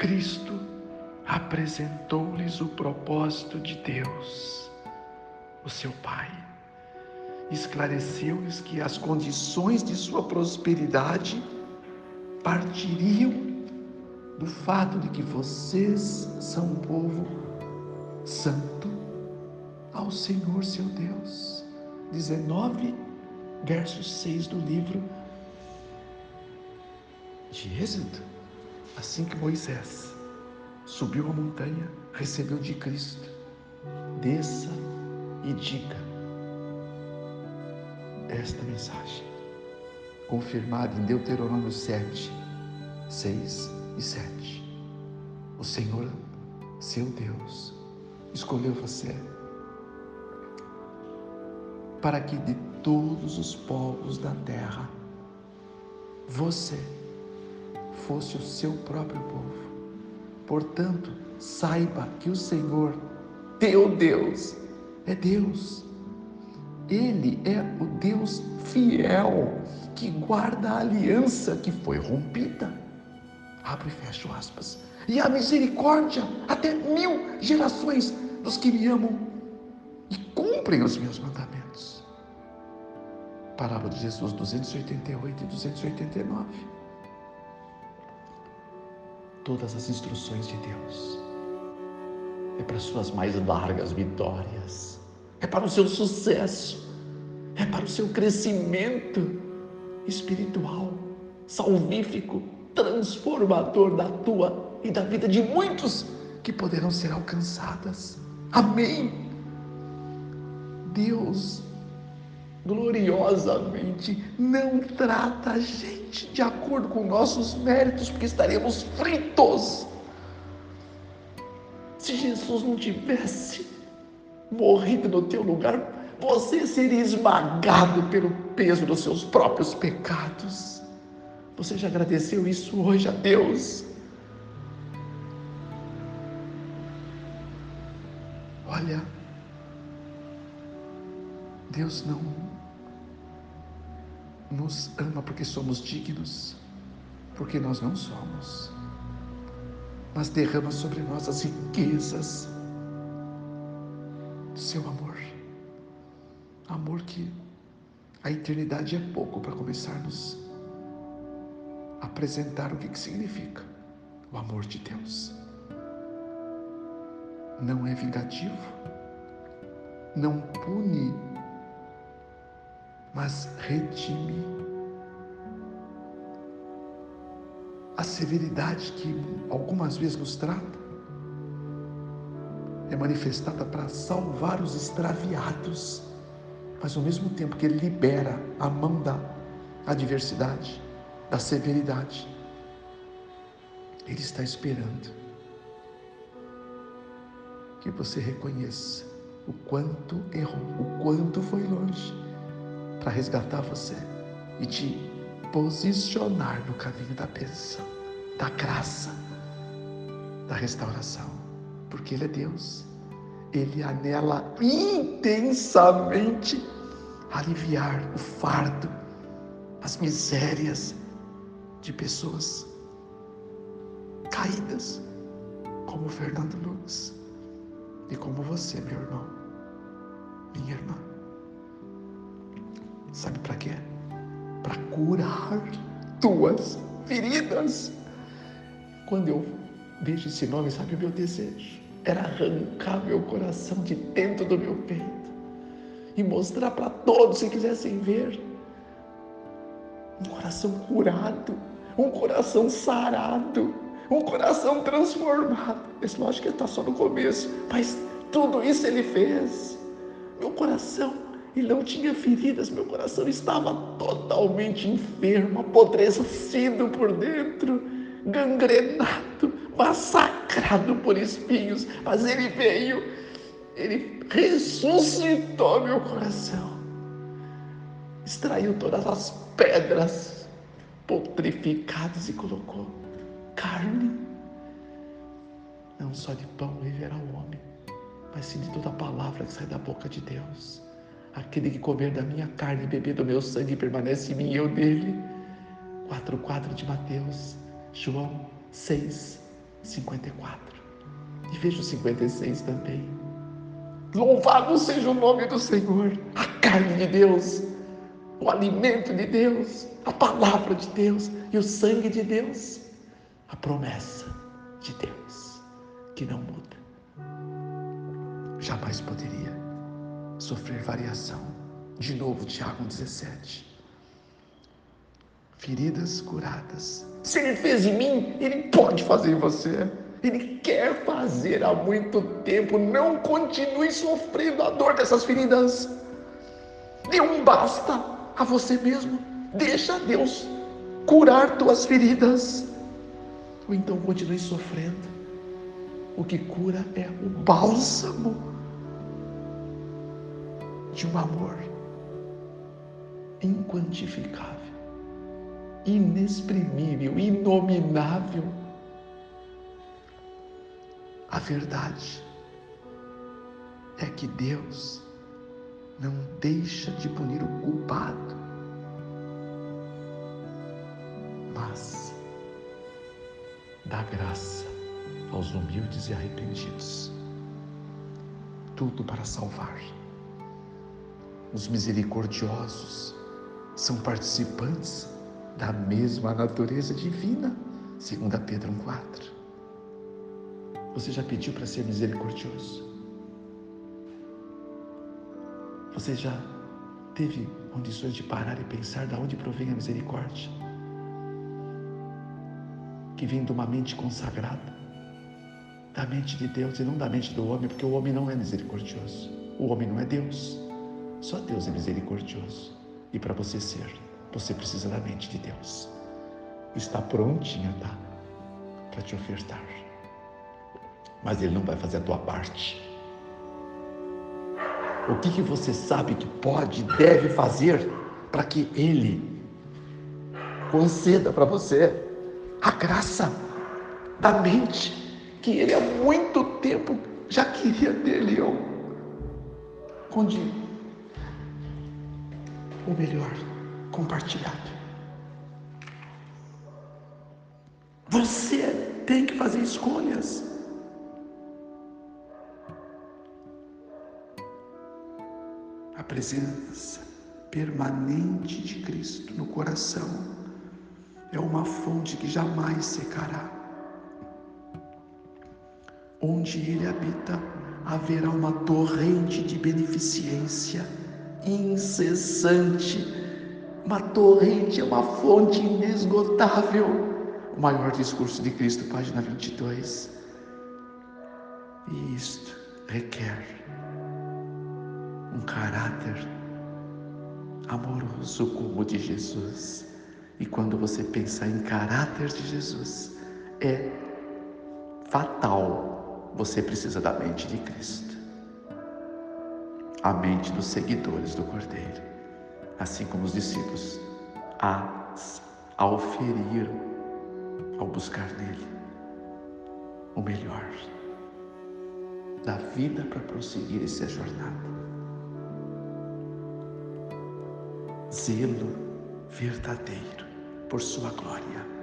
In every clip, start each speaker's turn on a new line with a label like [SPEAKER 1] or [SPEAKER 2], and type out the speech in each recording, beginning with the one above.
[SPEAKER 1] Cristo apresentou-lhes o propósito de Deus, o seu Pai. Esclareceu-lhes que as condições de sua prosperidade partiriam do fato de que vocês são um povo santo ao Senhor seu Deus. 19, verso 6 do livro de Êxodo. Assim que Moisés subiu a montanha, recebeu de Cristo, desça e diga esta mensagem, confirmada em Deuteronômio 7, 6 e 7. O Senhor, seu Deus, escolheu você para que de todos os povos da terra você fosse o seu próprio povo. Portanto, saiba que o Senhor, teu Deus, é Deus. Ele é o Deus fiel que guarda a aliança que foi rompida. Abre e fecha aspas. E a misericórdia até mil gerações dos que me amam e cumprem os meus mandamentos. Parábola de Jesus 288 e 289. Todas as instruções de Deus é para suas mais largas vitórias, é para o seu sucesso, é para o seu crescimento espiritual, salvífico, transformador da tua e da vida de muitos que poderão ser alcançadas. Amém. Deus gloriosamente não trata a gente de acordo com nossos méritos, porque estaremos fritos. Se Jesus não tivesse morrido no teu lugar, você seria esmagado pelo peso dos seus próprios pecados. Você já agradeceu isso hoje a Deus? Olha, Deus não nos ama porque somos dignos, porque nós não somos, mas derrama sobre nós as riquezas do seu amor. Amor que a eternidade é pouco para começarmos a apresentar o que, que significa o amor de Deus. Não é vingativo, não pune mas redime. A severidade que algumas vezes nos trata é manifestada para salvar os extraviados, mas ao mesmo tempo que ele libera a mão da adversidade, da severidade, ele está esperando que você reconheça o quanto errou, o quanto foi longe para resgatar você e te posicionar no caminho da bênção, da graça, da restauração, porque Ele é Deus. Ele anela intensamente aliviar o fardo, as misérias de pessoas caídas, como Fernando Lucas e como você, meu irmão, minha irmã. Sabe para quê? Para curar tuas feridas. Quando eu vejo esse nome, sabe o meu desejo? Era arrancar meu coração de dentro do meu peito e mostrar para todos que quisessem ver um coração curado, um coração sarado, um coração transformado. Esse lógico que está só no começo, mas tudo isso ele fez. Meu coração e não tinha feridas, meu coração estava totalmente enfermo, apodrecido por dentro, gangrenado, massacrado por espinhos, mas ele veio, ele ressuscitou meu coração, extraiu todas as pedras putrificadas e colocou carne, não só de pão viverá o homem, mas sim de toda a palavra que sai da boca de Deus. Aquele que comer da minha carne e beber do meu sangue permanece em mim e eu nele. 4,4 de Mateus, João 6, 54. E veja o 56 também. Louvado seja o nome do Senhor, a carne de Deus, o alimento de Deus, a palavra de Deus e o sangue de Deus, a promessa de Deus que não muda. Jamais poderia sofrer variação. De novo, Tiago 17. Feridas curadas. Se ele fez em mim, ele pode fazer em você. Ele quer fazer há muito tempo. Não continue sofrendo a dor dessas feridas. Dê um basta a você mesmo. Deixa Deus curar tuas feridas. Ou então continue sofrendo. O que cura é o bálsamo de um amor inquantificável, inexprimível, inominável. A verdade é que Deus não deixa de punir o culpado, mas dá graça aos humildes e arrependidos. Tudo para salvar. Os misericordiosos são participantes da mesma natureza divina, segundo Pedro 1,4. Você já pediu para ser misericordioso? Você já teve condições de parar e pensar de onde provém a misericórdia? Que vem de uma mente consagrada, da mente de Deus e não da mente do homem, porque o homem não é misericordioso. O homem não é Deus. Só Deus é misericordioso. E para você ser, você precisa da mente de Deus. Está prontinha, tá? Para te ofertar. Mas Ele não vai fazer a tua parte. O que, que você sabe que pode e deve fazer para que Ele conceda para você a graça da mente que Ele há muito tempo já queria dele, eu, onde o melhor compartilhado. Você tem que fazer escolhas. A presença permanente de Cristo no coração é uma fonte que jamais secará. Onde Ele habita, haverá uma torrente de beneficência incessante, uma torrente, uma fonte inesgotável. O maior discurso de Cristo, página 22. E isto requer um caráter amoroso como o de Jesus. E quando você pensa em caráter de Jesus, é fatal. Você precisa da mente de Cristo a mente dos seguidores do Cordeiro, assim como os discípulos a, a oferiram ao buscar nele o melhor da vida para prosseguir essa jornada. Zelo verdadeiro por sua glória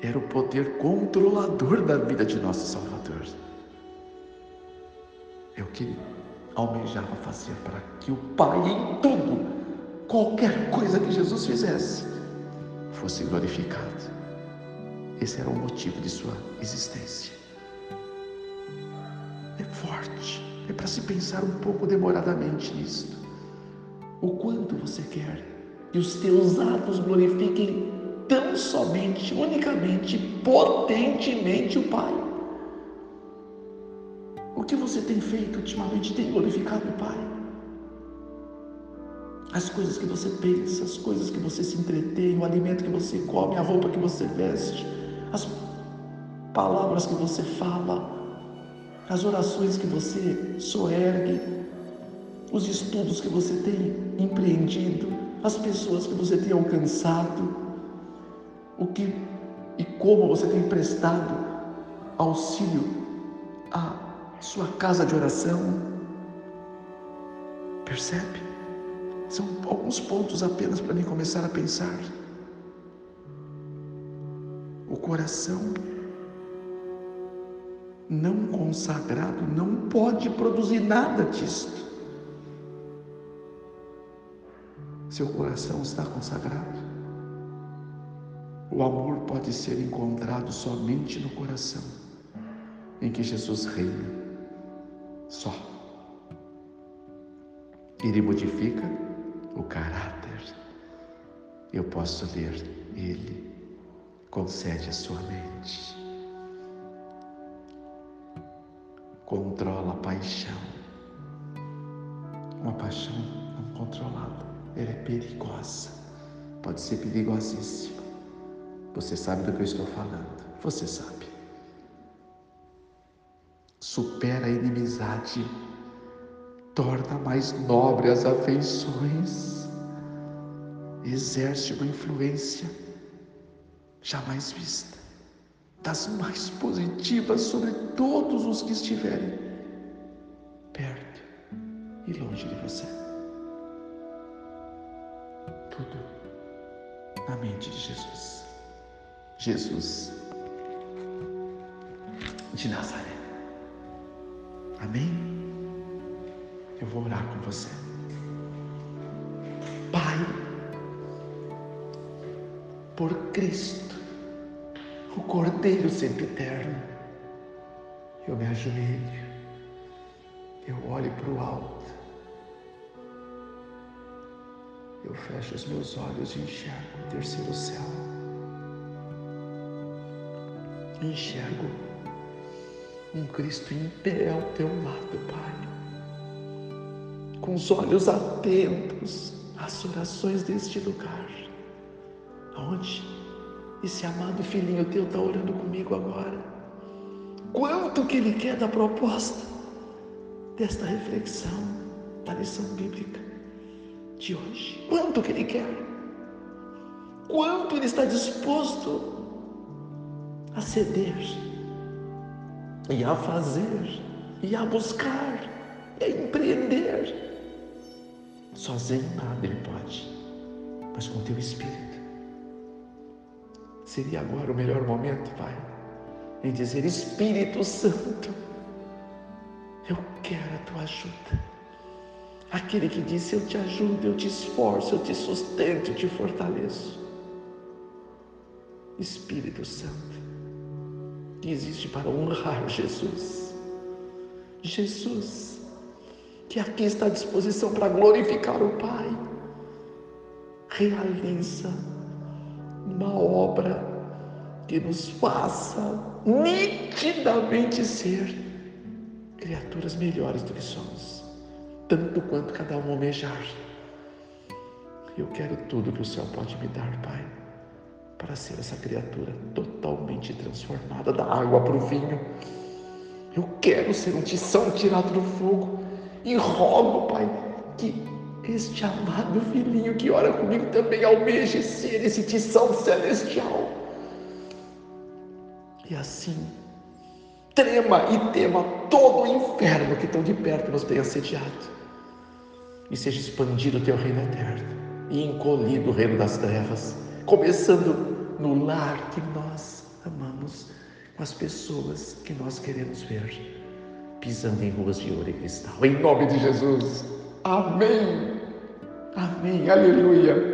[SPEAKER 1] era o poder controlador da vida de nosso Salvador. É o que almejava fazer para que o Pai, em tudo, qualquer coisa que Jesus fizesse, fosse glorificado. Esse era o motivo de sua existência. É forte, é para se pensar um pouco demoradamente nisto. O quanto você quer que os teus atos glorifiquem tão somente, unicamente, potentemente o Pai. O que você tem feito ultimamente tem glorificado o Pai? As coisas que você pensa, as coisas que você se entretém, o alimento que você come, a roupa que você veste, as palavras que você fala, as orações que você soergue, os estudos que você tem empreendido, as pessoas que você tem alcançado, o que e como você tem prestado auxílio a sua casa de oração. Percebe? São alguns pontos apenas para mim começar a pensar. O coração não consagrado não pode produzir nada disto. Seu coração está consagrado. O amor pode ser encontrado somente no coração em que Jesus reina. Só. Ele modifica o caráter. Eu posso ler Ele concede a sua mente. Controla a paixão. Uma paixão não controlada, ela é perigosa. Pode ser perigosíssima. Você sabe do que eu estou falando. Você sabe. Supera a inimizade, torna mais nobre as afeições, exerce uma influência jamais vista, das mais positivas sobre todos os que estiverem perto e longe de você. Tudo na mente de Jesus. Jesus de Nazaré. Amém? Eu vou orar com você. Pai, por Cristo, o Cordeiro sempre eterno, eu me ajoelho, eu olho para o alto, eu fecho os meus olhos e enxergo o terceiro céu. Enxergo um Cristo em pé ao teu lado, Pai, com os olhos atentos às orações deste lugar, aonde esse amado filhinho teu está orando comigo agora. Quanto que ele quer da proposta desta reflexão da lição bíblica de hoje? Quanto que ele quer? Quanto ele está disposto a ceder? E a fazer, e a buscar, e a empreender. Sozinho nada ele pode, mas com teu Espírito. Seria agora o melhor momento, Pai, em dizer: Espírito Santo, eu quero a tua ajuda. Aquele que disse: Eu te ajudo, eu te esforço, eu te sustento, eu te fortaleço. Espírito Santo, que existe para honrar Jesus. Jesus, que aqui está à disposição para glorificar o Pai, realiza uma obra que nos faça nitidamente ser criaturas melhores do que somos, tanto quanto cada um almejar. Eu quero tudo que o céu pode me dar, Pai para ser essa criatura totalmente transformada da água para o vinho. Eu quero ser um tição tirado do fogo e rogo, Pai, que este amado filhinho que ora comigo também almeje ser esse tição celestial. E assim, trema e tema todo o inferno que tão de perto nos tem assediado. E seja expandido o teu reino eterno e encolhido o reino das trevas começando no lar que nós amamos, com as pessoas que nós queremos ver, pisando em ruas de ouro e cristal. Em nome de Jesus. Amém. Amém. Aleluia.